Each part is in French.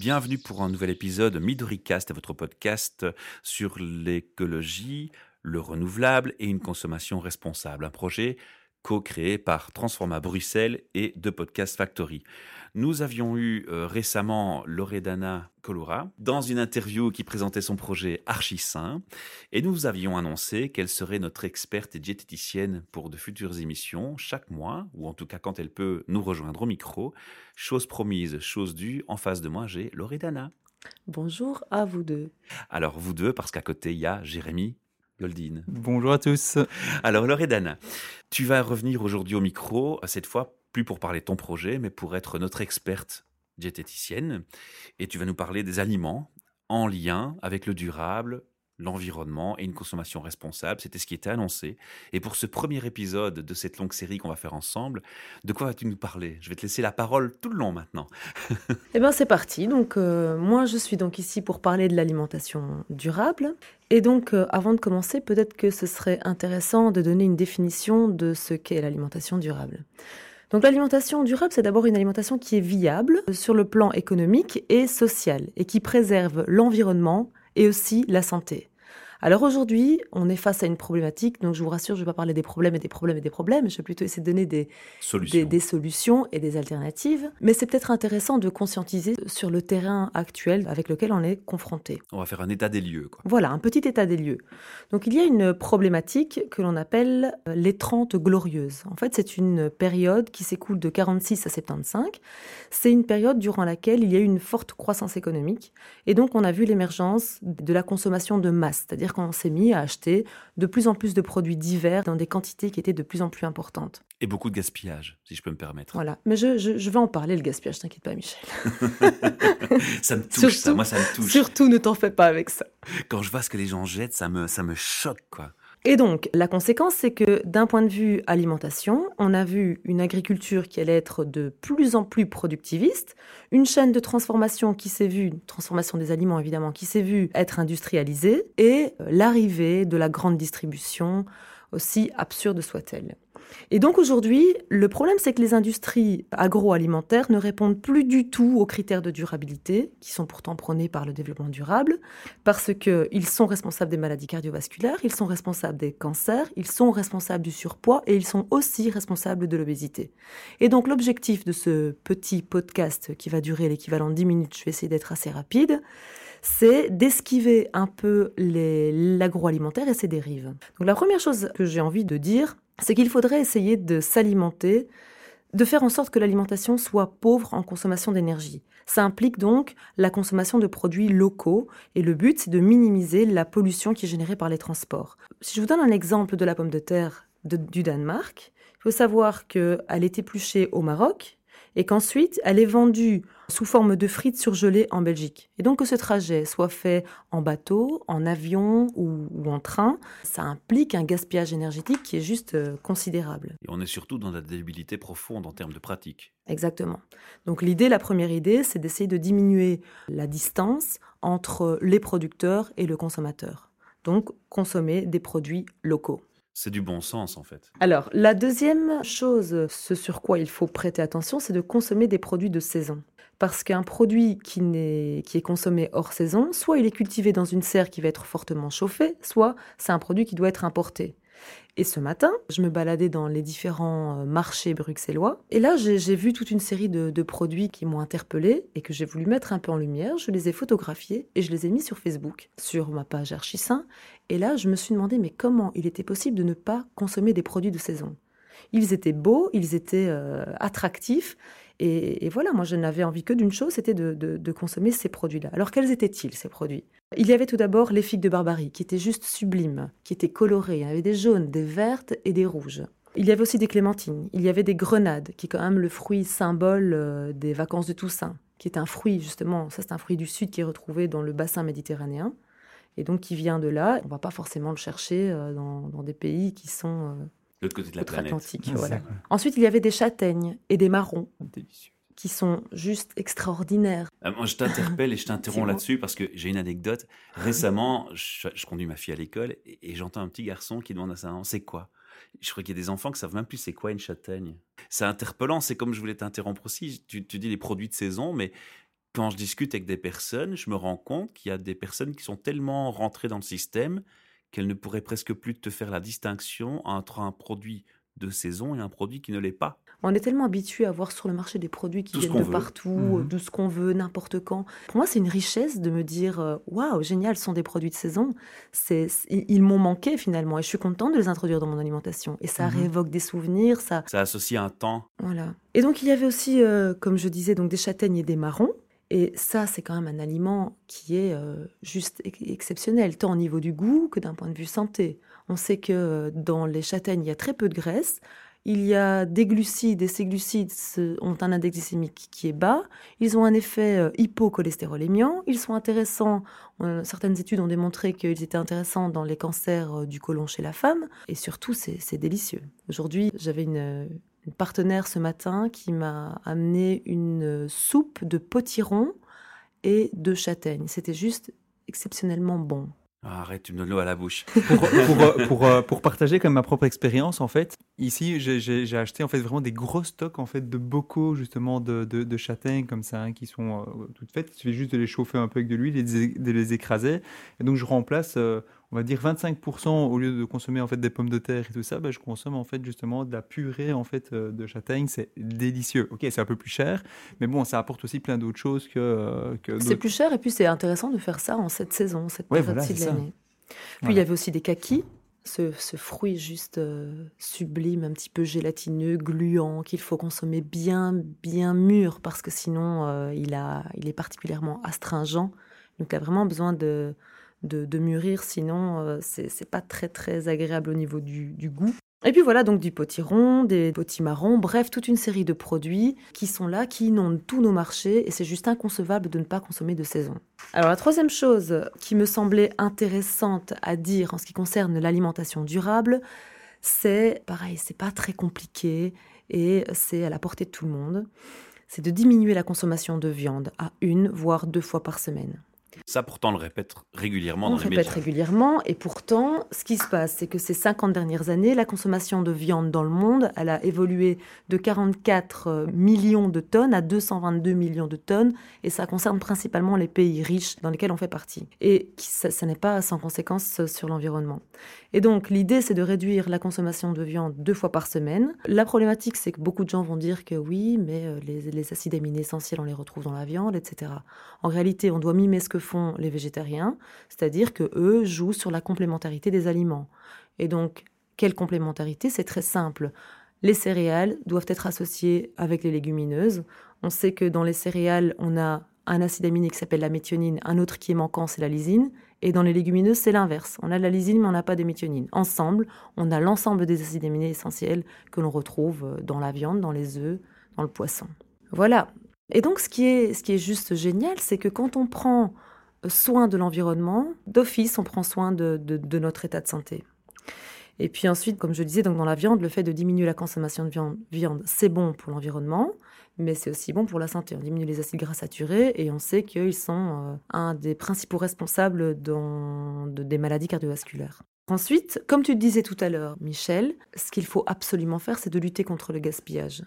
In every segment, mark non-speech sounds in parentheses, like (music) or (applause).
Bienvenue pour un nouvel épisode MidoriCast, votre podcast sur l'écologie, le renouvelable et une consommation responsable. Un projet co-créé par Transforma Bruxelles et The Podcast Factory. Nous avions eu euh, récemment Loredana Colora dans une interview qui présentait son projet Archisain et nous avions annoncé qu'elle serait notre experte et diététicienne pour de futures émissions chaque mois ou en tout cas quand elle peut nous rejoindre au micro. Chose promise, chose due, en face de moi j'ai Loredana. Bonjour à vous deux. Alors vous deux parce qu'à côté il y a Jérémy Bonjour à tous. Alors Loredana, tu vas revenir aujourd'hui au micro, cette fois plus pour parler de ton projet, mais pour être notre experte diététicienne. Et tu vas nous parler des aliments en lien avec le durable, l'environnement et une consommation responsable. C'était ce qui était annoncé. Et pour ce premier épisode de cette longue série qu'on va faire ensemble, de quoi vas-tu nous parler? Je vais te laisser la parole tout le long maintenant. (laughs) eh bien, c'est parti. Donc, euh, moi, je suis donc ici pour parler de l'alimentation durable. Et donc, euh, avant de commencer, peut-être que ce serait intéressant de donner une définition de ce qu'est l'alimentation durable. Donc l'alimentation durable, c'est d'abord une alimentation qui est viable sur le plan économique et social et qui préserve l'environnement et aussi la santé. Alors aujourd'hui, on est face à une problématique, donc je vous rassure, je ne vais pas parler des problèmes et des problèmes et des problèmes, je vais plutôt essayer de donner des solutions, des, solutions et des alternatives. Mais c'est peut-être intéressant de conscientiser sur le terrain actuel avec lequel on est confronté. On va faire un état des lieux. Quoi. Voilà, un petit état des lieux. Donc il y a une problématique que l'on appelle euh, les 30 glorieuses. En fait, c'est une période qui s'écoule de 46 à 75. C'est une période durant laquelle il y a eu une forte croissance économique. Et donc on a vu l'émergence de la consommation de masse, c'est-à-dire qu'on s'est mis à acheter de plus en plus de produits divers dans des quantités qui étaient de plus en plus importantes. Et beaucoup de gaspillage, si je peux me permettre. Voilà, mais je, je, vais en parler, le gaspillage, t'inquiète pas, Michel. (laughs) ça me touche, ça, moi ça me touche. Surtout, ne t'en fais pas avec ça. Quand je vois ce que les gens jettent, ça me, ça me choque, quoi. Et donc, la conséquence, c'est que d'un point de vue alimentation, on a vu une agriculture qui allait être de plus en plus productiviste, une chaîne de transformation qui s'est vue, transformation des aliments évidemment, qui s'est vue être industrialisée, et euh, l'arrivée de la grande distribution, aussi absurde soit-elle. Et donc aujourd'hui, le problème, c'est que les industries agroalimentaires ne répondent plus du tout aux critères de durabilité, qui sont pourtant prônés par le développement durable, parce qu'ils sont responsables des maladies cardiovasculaires, ils sont responsables des cancers, ils sont responsables du surpoids et ils sont aussi responsables de l'obésité. Et donc l'objectif de ce petit podcast qui va durer l'équivalent de 10 minutes, je vais essayer d'être assez rapide, c'est d'esquiver un peu l'agroalimentaire et ses dérives. Donc la première chose que j'ai envie de dire, c'est qu'il faudrait essayer de s'alimenter, de faire en sorte que l'alimentation soit pauvre en consommation d'énergie. Ça implique donc la consommation de produits locaux et le but c'est de minimiser la pollution qui est générée par les transports. Si je vous donne un exemple de la pomme de terre du Danemark, il faut savoir qu'elle est épluchée au Maroc, et qu'ensuite elle est vendue sous forme de frites surgelées en Belgique. Et donc que ce trajet soit fait en bateau, en avion ou, en train, ça implique un gaspillage énergétique qui est juste euh, considérable. Et on est surtout dans la débilité profonde en termes de pratique. Exactement. Donc l'idée, la première idée, c'est d'essayer de diminuer la distance entre les producteurs et le consommateur. Donc consommer des produits locaux. C'est du bon sens en fait. Alors, la deuxième chose, ce sur quoi il faut prêter attention, c'est de consommer des produits de saison. Parce qu'un produit qui, est, qui est consommé hors saison, soit il est cultivé dans une serre qui va être fortement chauffée, soit c'est un produit qui doit être importé. Et ce matin, je me baladais dans les différents euh, marchés bruxellois. Et là, j'ai vu toute une série de, produits qui m'ont interpellée et que j'ai voulu mettre un peu en lumière. Je les ai photographiés et je les ai mis sur Facebook, sur ma page Archisain. Et là, je me suis demandé, mais comment il était possible de ne pas consommer des produits de saison? Ils étaient beaux, ils étaient euh, attractifs. Et, voilà, moi, je n'avais envie que d'une chose, c'était de consommer ces produits-là. Alors, quels étaient-ils, ces produits? Il y avait tout d'abord les figues de Barbarie, qui étaient juste sublimes, qui étaient colorées. Il y avait des jaunes, des vertes et des rouges. Il y avait aussi des clémentines, il y avait des grenades, qui est quand même le fruit symbole euh, des vacances de Toussaint, qui est un fruit justement, ça c'est un fruit du sud qui est retrouvé dans le bassin méditerranéen, et donc qui vient de là. On ne va pas forcément le chercher euh, dans, des pays qui sont euh, l'autre côté de la planète. Ensuite, il y avait des châtaignes et des marrons. Délicieux qui sont juste extraordinaires. Euh, moi, je t'interpelle et je t'interromps (laughs) là-dessus parce que j'ai une anecdote. Récemment, je, conduis ma fille à l'école et, j'entends un petit garçon qui demande à sa maman c'est quoi? Je crois qu'il y a des enfants qui savent même plus c'est quoi une châtaigne. C'est interpellant. C'est comme je voulais t'interrompre aussi. Tu, tu dis les produits de saison, mais quand je discute avec des personnes, je me rends compte qu'il y a des personnes qui sont tellement rentrées dans le système qu'elles ne pourraient presque plus te faire la distinction entre un produit de saison et un produit qui ne l'est pas. On est tellement habitué à voir sur le marché des produits qui viennent de partout, mmh de ce qu'on veut, n'importe quand. Pour moi, c'est une richesse de me dire euh, waouh, génial, ce sont des produits de saison. C'est, ils m'ont manqué finalement et je suis contente de les introduire dans mon alimentation. Et ça mmh révoque des souvenirs, ça. Ça associe un temps. Voilà. Et donc il y avait aussi, euh, comme je disais, donc des châtaignes et des marrons. Et ça, c'est quand même un aliment qui est euh, juste exceptionnel, tant au niveau du goût que d'un point de vue santé. On sait que dans les châtaignes, il y a très peu de graisse. Il y a des glucides et ces glucides ont un index glycémique qui est bas. Ils ont un effet euh, hypocholestérolémiant. Ils sont intéressants. Certaines études ont démontré qu'ils étaient intéressants dans les cancers euh, du côlon chez la femme. Et surtout, c'est délicieux. Aujourd'hui, j'avais une, une partenaire ce matin qui m'a amené une soupe de potiron et de châtaigne. C'était juste exceptionnellement bon. Ah, arrête, tu me donnes l'eau à la bouche. pour, euh, pour, euh, pour, partager comme ma propre expérience, en fait, ici, j'ai acheté en fait vraiment des gros stocks en fait de bocaux justement de, de, châtaignes comme ça, hein, qui sont euh, toutes faites. Il suffit juste de les chauffer un peu avec de l'huile et de les écraser. Et donc je remplace on va dire 25% au lieu de consommer en fait des pommes de terre et tout ça, bah, je consomme en fait justement de la purée en fait euh, de châtaigne. C'est délicieux. Ok, c'est un peu plus cher, mais bon, ça apporte aussi plein d'autres choses que. Euh, que c'est plus cher et puis c'est intéressant de faire ça en cette saison, cette période-ci de l'année. Puis il y avait aussi des kakis. Ce, fruit juste euh, sublime, un petit peu gélatineux, gluant, qu'il faut consommer bien, bien mûr parce que sinon il, a, il est particulièrement astringent. Donc il a vraiment besoin de, de, mûrir, sinon euh, c'est pas très très agréable au niveau du, goût. Et puis voilà, donc du potiron, des potimarrons, bref, toute une série de produits qui sont là, qui inondent tous nos marchés, et c'est juste inconcevable de ne pas consommer de saison. Alors la troisième chose qui me semblait intéressante à dire en ce qui concerne l'alimentation durable, c'est, pareil, c'est pas très compliqué, et c'est à la portée de tout le monde, c'est de diminuer la consommation de viande à une, voire deux fois par semaine. Ça, pourtant, on le répète régulièrement on dans le répète régulièrement. Et pourtant, ce qui se passe, c'est que ces 50 dernières années, la consommation de viande dans le monde, elle a évolué de 44 euh, millions de tonnes à 222 millions de tonnes. Et ça concerne principalement les pays riches dans lesquels on fait partie. Et ça, ça n'est pas sans conséquence sur l'environnement. Et donc, l'idée, c'est de réduire la consommation de viande deux fois par semaine. La problématique, c'est que beaucoup de gens vont dire que oui, mais euh, les, acides aminés essentiels, on les retrouve dans la viande, etc. En réalité, on doit mimer ce que font les végétariens, c'est-à-dire que eux jouent sur la complémentarité des aliments. Et donc, quelle complémentarité? C'est très simple. Les céréales doivent être associées avec les légumineuses. On sait que dans les céréales, on a un acide aminé qui s'appelle la méthionine, un autre qui est manquant, c'est la lysine. Et dans les légumineuses, c'est l'inverse. On a la lysine, mais on n'a pas des méthionines. Ensemble, on a l'ensemble des acides aminés essentiels que l'on retrouve euh, dans la viande, dans les œufs, dans le poisson. Voilà. Et donc, ce qui est, ce qui est juste génial, c'est que quand on prend soin de l'environnement, d'office, on prend soin de, notre état de santé. Et puis ensuite, comme je disais, donc dans la viande, le fait de diminuer la consommation de viande, viande c'est bon pour l'environnement, mais c'est aussi bon pour la santé. On diminue les acides gras saturés et on sait qu'ils sont euh, un des principaux responsables des maladies cardiovasculaires. Ensuite, comme tu disais tout à l'heure, Michel, ce qu'il faut absolument faire, c'est de lutter contre le gaspillage.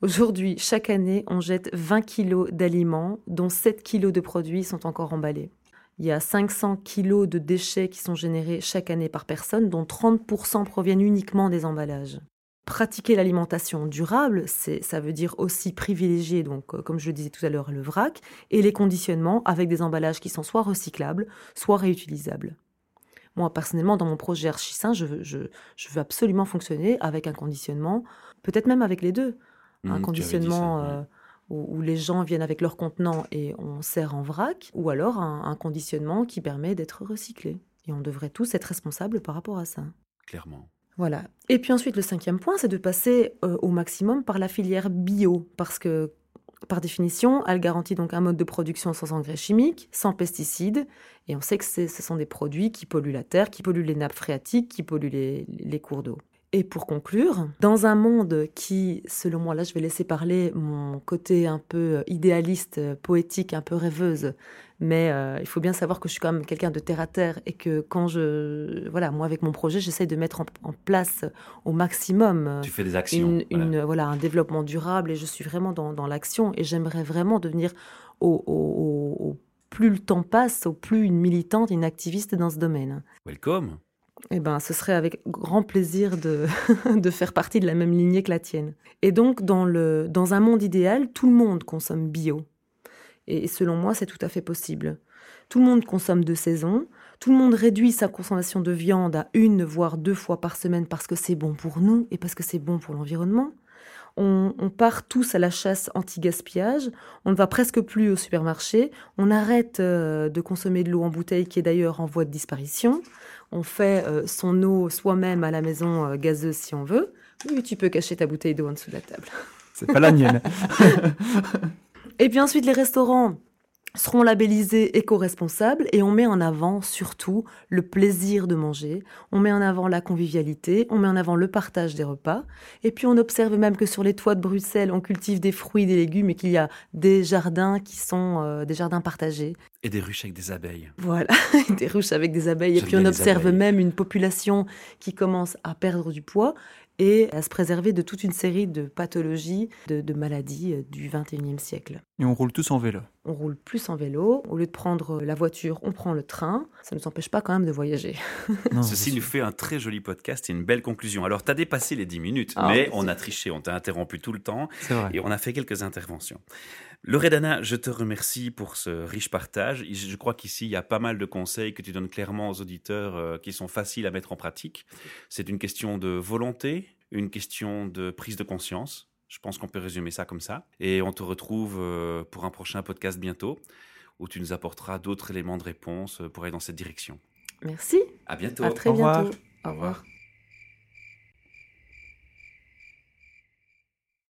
Aujourd'hui, chaque année, on jette 20 kilos d'aliments, dont 7 kilos de produits sont encore emballés. Il y a 500 kilos de déchets qui sont générés chaque année par personne, dont 30% proviennent uniquement des emballages pratiquer l'alimentation durable, ça veut dire aussi privilégier, donc, euh, comme je le disais tout à l'heure, le vrac et les conditionnements avec des emballages qui sont soit recyclables, soit réutilisables. Moi, personnellement, dans mon projet Archisain, je veux, je, veux absolument fonctionner avec un conditionnement, peut-être même avec les deux. Un mmh, conditionnement euh, où, les gens viennent avec leur contenant et on sert en vrac, ou alors un conditionnement qui permet d'être recyclé. Et on devrait tous être responsables par rapport à ça. Clairement. Voilà. Et puis ensuite, le cinquième point, c'est de passer euh, au maximum par la filière bio, parce que par définition, elle garantit donc un mode de production sans engrais chimiques, sans pesticides, et on sait que ce sont des produits qui polluent la terre, qui polluent les nappes phréatiques, qui polluent les cours d'eau. Et pour conclure, dans un monde qui, selon moi, là je vais laisser parler mon côté un peu idéaliste, poétique, un peu rêveuse, mais euh, il faut bien savoir que je suis quand même quelqu'un de terre à terre et que quand je, voilà, moi avec mon projet, j'essaye de mettre en, place au maximum. Tu fais des actions. Une, voilà. un développement durable et je suis vraiment dans, dans l'action et j'aimerais vraiment devenir au, plus le temps passe, au plus une militante, une activiste dans ce domaine. Welcome. Eh ben, ce serait avec grand plaisir de, (laughs) de faire partie de la même lignée que la tienne. Et donc, dans, le, dans un monde idéal, tout le monde consomme bio. Et selon moi, c'est tout à fait possible. Tout le monde consomme de saison, tout le monde réduit sa consommation de viande à une, voire deux fois par semaine parce que c'est bon pour nous et parce que c'est bon pour l'environnement. On, part tous à la chasse anti-gaspillage, on ne va presque plus au supermarché, on arrête euh, de consommer de l'eau en bouteille qui est d'ailleurs en voie de disparition, on fait euh, son eau soi-même à la maison euh, gazeuse si on veut. Oui, tu peux cacher ta bouteille d'eau en dessous de la table. C'est pas la mienne. (laughs) et puis ensuite les restaurants, seront labellisés éco-responsables et on met en avant surtout le plaisir de manger, on met en avant la convivialité, on met en avant le partage des repas et puis on observe même que sur les toits de Bruxelles on cultive des fruits, des légumes et qu'il y a des jardins qui sont euh, des jardins partagés. Et des ruches avec des abeilles. Voilà, (laughs) des ruches avec des abeilles et puis on observe même une population qui commence à perdre du poids et à se préserver de toute une série de pathologies, de, maladies euh, du 21e siècle. Et on roule tous en vélo On roule plus en vélo. Au lieu de prendre la voiture, on prend le train. Ça ne nous empêche pas quand même de voyager. (laughs) Ceci nous fait un très joli podcast et une belle conclusion. Alors, tu as dépassé les 10 minutes, ah, mais on a triché, on t'a interrompu tout le temps et on a fait quelques interventions. Loredana, je te remercie pour ce riche partage. Je crois qu'ici, il y a pas mal de conseils que tu donnes clairement aux auditeurs euh, qui sont faciles à mettre en pratique. C'est une question de volonté, une question de prise de conscience. Je pense qu'on peut résumer ça comme ça. Et on te retrouve euh, pour un prochain podcast bientôt où tu nous apporteras d'autres éléments de réponse euh, pour aller dans cette direction. Merci. À bientôt. À très bientôt. Au revoir.